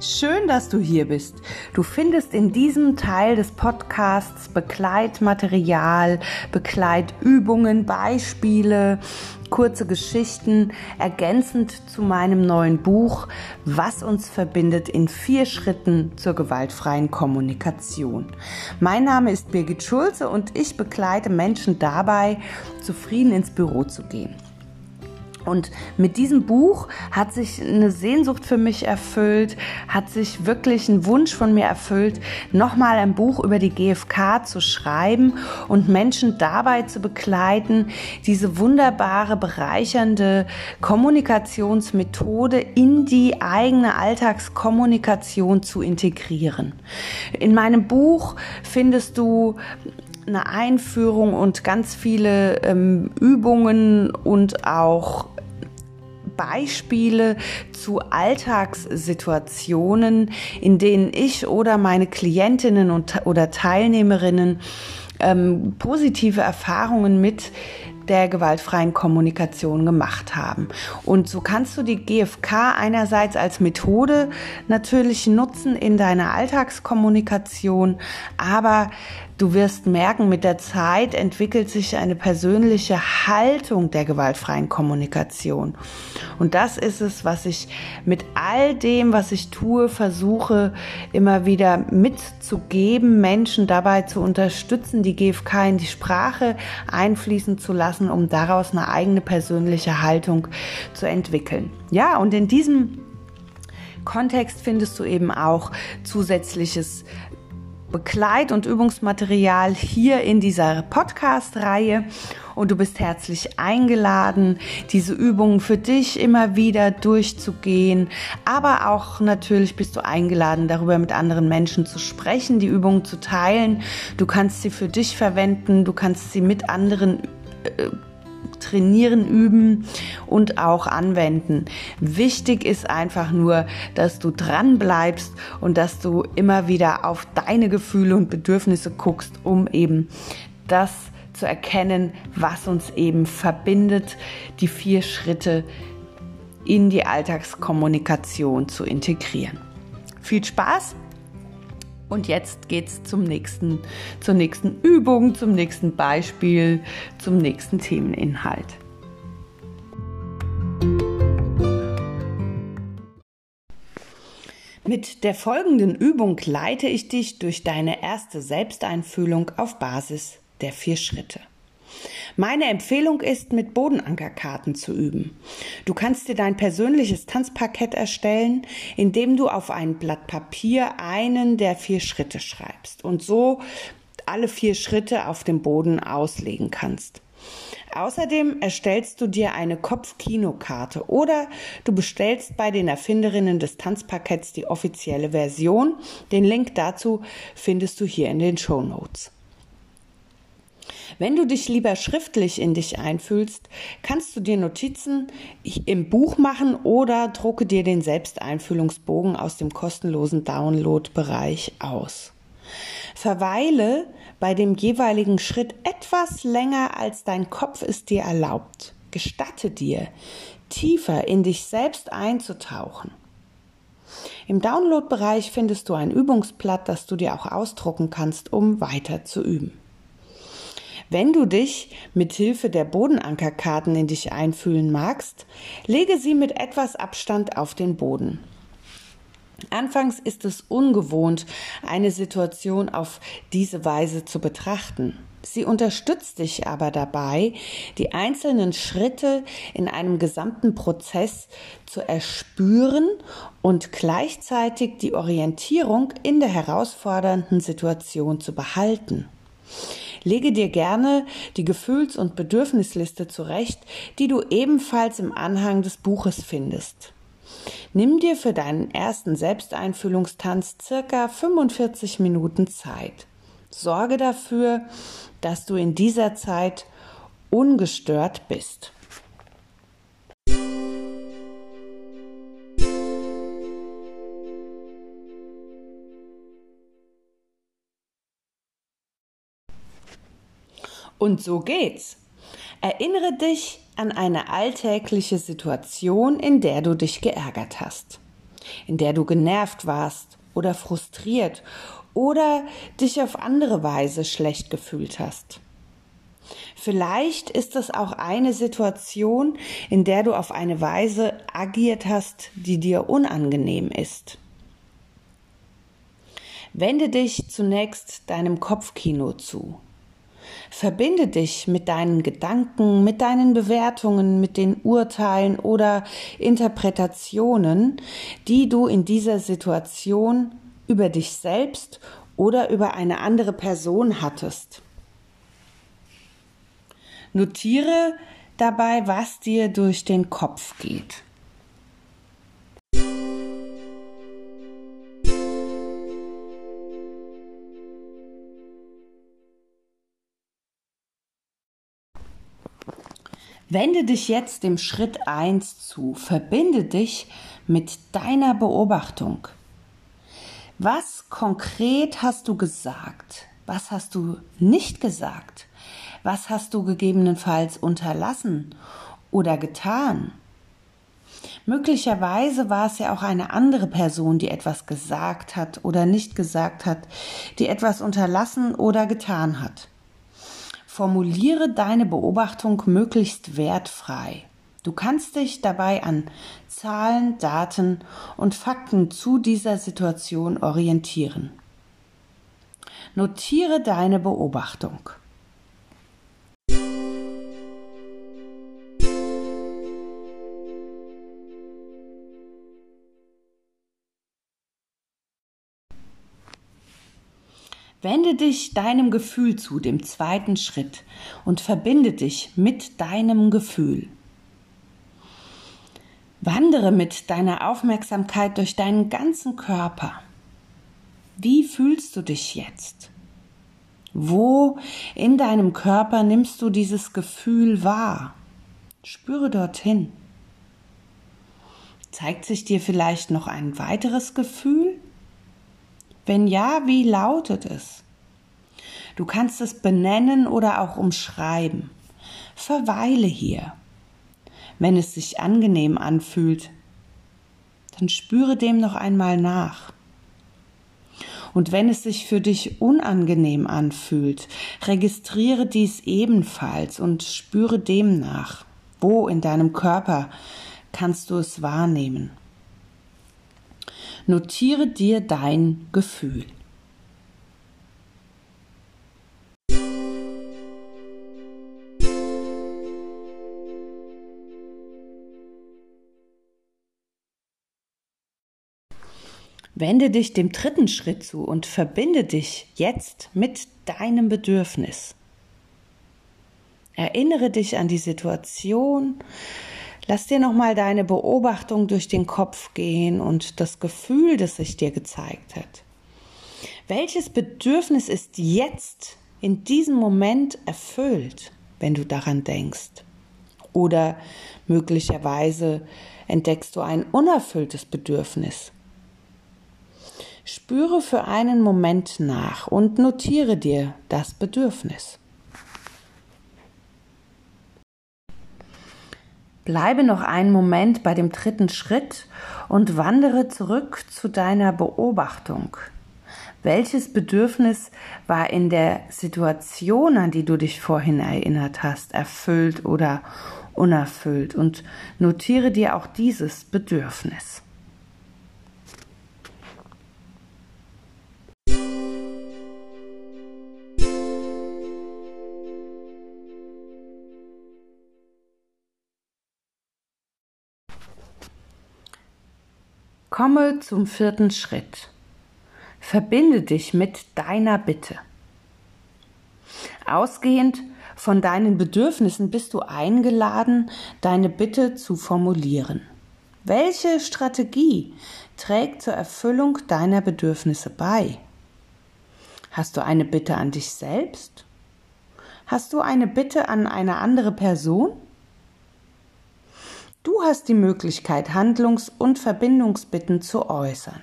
Schön, dass du hier bist. Du findest in diesem Teil des Podcasts Begleitmaterial, Begleitübungen, Beispiele, kurze Geschichten, ergänzend zu meinem neuen Buch, was uns verbindet in vier Schritten zur gewaltfreien Kommunikation. Mein Name ist Birgit Schulze und ich begleite Menschen dabei, zufrieden ins Büro zu gehen. Und mit diesem Buch hat sich eine Sehnsucht für mich erfüllt, hat sich wirklich ein Wunsch von mir erfüllt, nochmal ein Buch über die GfK zu schreiben und Menschen dabei zu begleiten, diese wunderbare, bereichernde Kommunikationsmethode in die eigene Alltagskommunikation zu integrieren. In meinem Buch findest du eine Einführung und ganz viele ähm, Übungen und auch Beispiele zu Alltagssituationen, in denen ich oder meine Klientinnen und, oder Teilnehmerinnen ähm, positive Erfahrungen mit der gewaltfreien Kommunikation gemacht haben. Und so kannst du die GFK einerseits als Methode natürlich nutzen in deiner Alltagskommunikation, aber Du wirst merken, mit der Zeit entwickelt sich eine persönliche Haltung der gewaltfreien Kommunikation. Und das ist es, was ich mit all dem, was ich tue, versuche immer wieder mitzugeben, Menschen dabei zu unterstützen, die GFK in die Sprache einfließen zu lassen, um daraus eine eigene persönliche Haltung zu entwickeln. Ja, und in diesem Kontext findest du eben auch zusätzliches Begleit- und Übungsmaterial hier in dieser Podcast-Reihe und du bist herzlich eingeladen, diese Übungen für dich immer wieder durchzugehen. Aber auch natürlich bist du eingeladen, darüber mit anderen Menschen zu sprechen, die Übungen zu teilen. Du kannst sie für dich verwenden, du kannst sie mit anderen äh, trainieren, üben und auch anwenden. Wichtig ist einfach nur, dass du dran bleibst und dass du immer wieder auf deine Gefühle und Bedürfnisse guckst, um eben das zu erkennen, was uns eben verbindet, die vier Schritte in die Alltagskommunikation zu integrieren. Viel Spaß und jetzt geht's zum nächsten, zur nächsten Übung, zum nächsten Beispiel, zum nächsten Themeninhalt. Mit der folgenden Übung leite ich dich durch deine erste Selbsteinfühlung auf Basis der vier Schritte. Meine Empfehlung ist, mit Bodenankerkarten zu üben. Du kannst dir dein persönliches Tanzparkett erstellen, indem du auf ein Blatt Papier einen der vier Schritte schreibst und so alle vier Schritte auf dem Boden auslegen kannst. Außerdem erstellst du dir eine Kopfkinokarte oder du bestellst bei den Erfinderinnen des Tanzparketts die offizielle Version. Den Link dazu findest du hier in den Show Notes. Wenn du dich lieber schriftlich in dich einfühlst, kannst du dir Notizen im Buch machen oder drucke dir den Selbsteinfühlungsbogen aus dem kostenlosen Download-Bereich aus. Verweile bei dem jeweiligen Schritt etwas länger, als dein Kopf es dir erlaubt. Gestatte dir, tiefer in dich selbst einzutauchen. Im Download-Bereich findest du ein Übungsblatt, das du dir auch ausdrucken kannst, um weiter zu üben. Wenn du dich mit Hilfe der Bodenankerkarten in dich einfühlen magst, lege sie mit etwas Abstand auf den Boden. Anfangs ist es ungewohnt, eine Situation auf diese Weise zu betrachten. Sie unterstützt dich aber dabei, die einzelnen Schritte in einem gesamten Prozess zu erspüren und gleichzeitig die Orientierung in der herausfordernden Situation zu behalten. Lege dir gerne die Gefühls- und Bedürfnisliste zurecht, die du ebenfalls im Anhang des Buches findest. Nimm dir für deinen ersten Selbsteinfühlungstanz circa 45 Minuten Zeit. Sorge dafür, dass du in dieser Zeit ungestört bist. Und so geht's. Erinnere dich an eine alltägliche Situation, in der du dich geärgert hast. in der du genervt warst oder frustriert oder dich auf andere Weise schlecht gefühlt hast. Vielleicht ist es auch eine Situation, in der du auf eine Weise agiert hast, die dir unangenehm ist. Wende dich zunächst deinem Kopfkino zu. Verbinde dich mit deinen Gedanken, mit deinen Bewertungen, mit den Urteilen oder Interpretationen, die du in dieser Situation über dich selbst oder über eine andere Person hattest. Notiere dabei, was dir durch den Kopf geht. Wende dich jetzt dem Schritt 1 zu. Verbinde dich mit deiner Beobachtung. Was konkret hast du gesagt? Was hast du nicht gesagt? Was hast du gegebenenfalls unterlassen oder getan? Möglicherweise war es ja auch eine andere Person, die etwas gesagt hat oder nicht gesagt hat, die etwas unterlassen oder getan hat. Formuliere deine Beobachtung möglichst wertfrei. Du kannst dich dabei an Zahlen, Daten und Fakten zu dieser Situation orientieren. Notiere deine Beobachtung. Wende dich deinem Gefühl zu, dem zweiten Schritt, und verbinde dich mit deinem Gefühl. Wandere mit deiner Aufmerksamkeit durch deinen ganzen Körper. Wie fühlst du dich jetzt? Wo in deinem Körper nimmst du dieses Gefühl wahr? Spüre dorthin. Zeigt sich dir vielleicht noch ein weiteres Gefühl? Wenn ja, wie lautet es? Du kannst es benennen oder auch umschreiben. Verweile hier. Wenn es sich angenehm anfühlt, dann spüre dem noch einmal nach. Und wenn es sich für dich unangenehm anfühlt, registriere dies ebenfalls und spüre dem nach. Wo in deinem Körper kannst du es wahrnehmen? Notiere dir dein Gefühl. Wende dich dem dritten Schritt zu und verbinde dich jetzt mit deinem Bedürfnis. Erinnere dich an die Situation, Lass dir nochmal deine Beobachtung durch den Kopf gehen und das Gefühl, das sich dir gezeigt hat. Welches Bedürfnis ist jetzt in diesem Moment erfüllt, wenn du daran denkst? Oder möglicherweise entdeckst du ein unerfülltes Bedürfnis. Spüre für einen Moment nach und notiere dir das Bedürfnis. Bleibe noch einen Moment bei dem dritten Schritt und wandere zurück zu deiner Beobachtung. Welches Bedürfnis war in der Situation, an die du dich vorhin erinnert hast, erfüllt oder unerfüllt? Und notiere dir auch dieses Bedürfnis. Komme zum vierten Schritt. Verbinde dich mit deiner Bitte. Ausgehend von deinen Bedürfnissen bist du eingeladen, deine Bitte zu formulieren. Welche Strategie trägt zur Erfüllung deiner Bedürfnisse bei? Hast du eine Bitte an dich selbst? Hast du eine Bitte an eine andere Person? Du hast die Möglichkeit, Handlungs- und Verbindungsbitten zu äußern.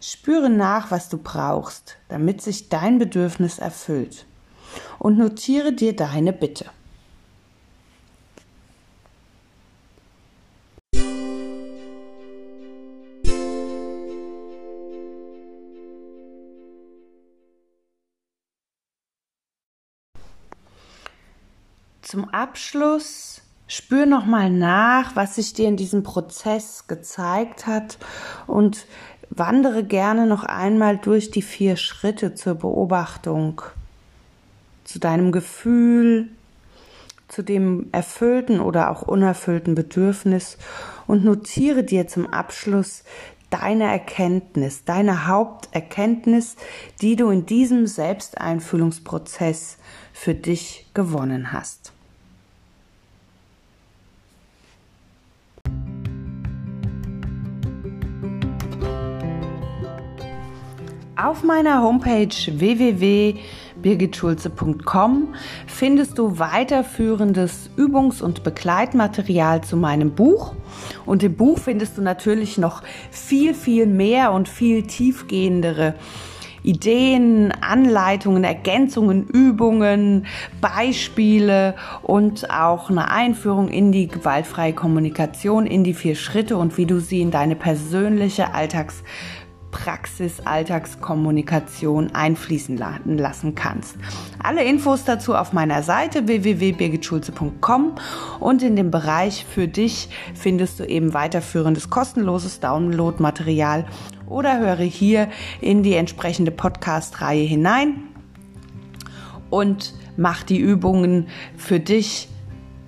Spüre nach, was du brauchst, damit sich dein Bedürfnis erfüllt. Und notiere dir deine Bitte. Zum Abschluss spür noch mal nach, was sich dir in diesem Prozess gezeigt hat und wandere gerne noch einmal durch die vier Schritte zur Beobachtung, zu deinem Gefühl, zu dem erfüllten oder auch unerfüllten Bedürfnis und notiere dir zum Abschluss deine Erkenntnis, deine Haupterkenntnis, die du in diesem Selbsteinfühlungsprozess für dich gewonnen hast. Auf meiner Homepage www.birgitschulze.com findest du weiterführendes Übungs- und Begleitmaterial zu meinem Buch. Und im Buch findest du natürlich noch viel, viel mehr und viel tiefgehendere Ideen, Anleitungen, Ergänzungen, Übungen, Beispiele und auch eine Einführung in die gewaltfreie Kommunikation, in die vier Schritte und wie du sie in deine persönliche Alltags Praxis Alltagskommunikation einfließen lassen kannst. Alle Infos dazu auf meiner Seite www.birgitschulze.com und in dem Bereich für dich findest du eben weiterführendes kostenloses Downloadmaterial oder höre hier in die entsprechende Podcast-Reihe hinein und mach die Übungen für dich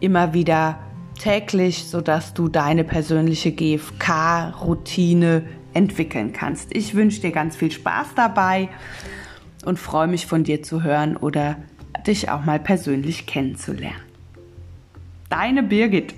immer wieder täglich, sodass du deine persönliche GFK-Routine entwickeln kannst. Ich wünsche dir ganz viel Spaß dabei und freue mich von dir zu hören oder dich auch mal persönlich kennenzulernen. Deine Birgit.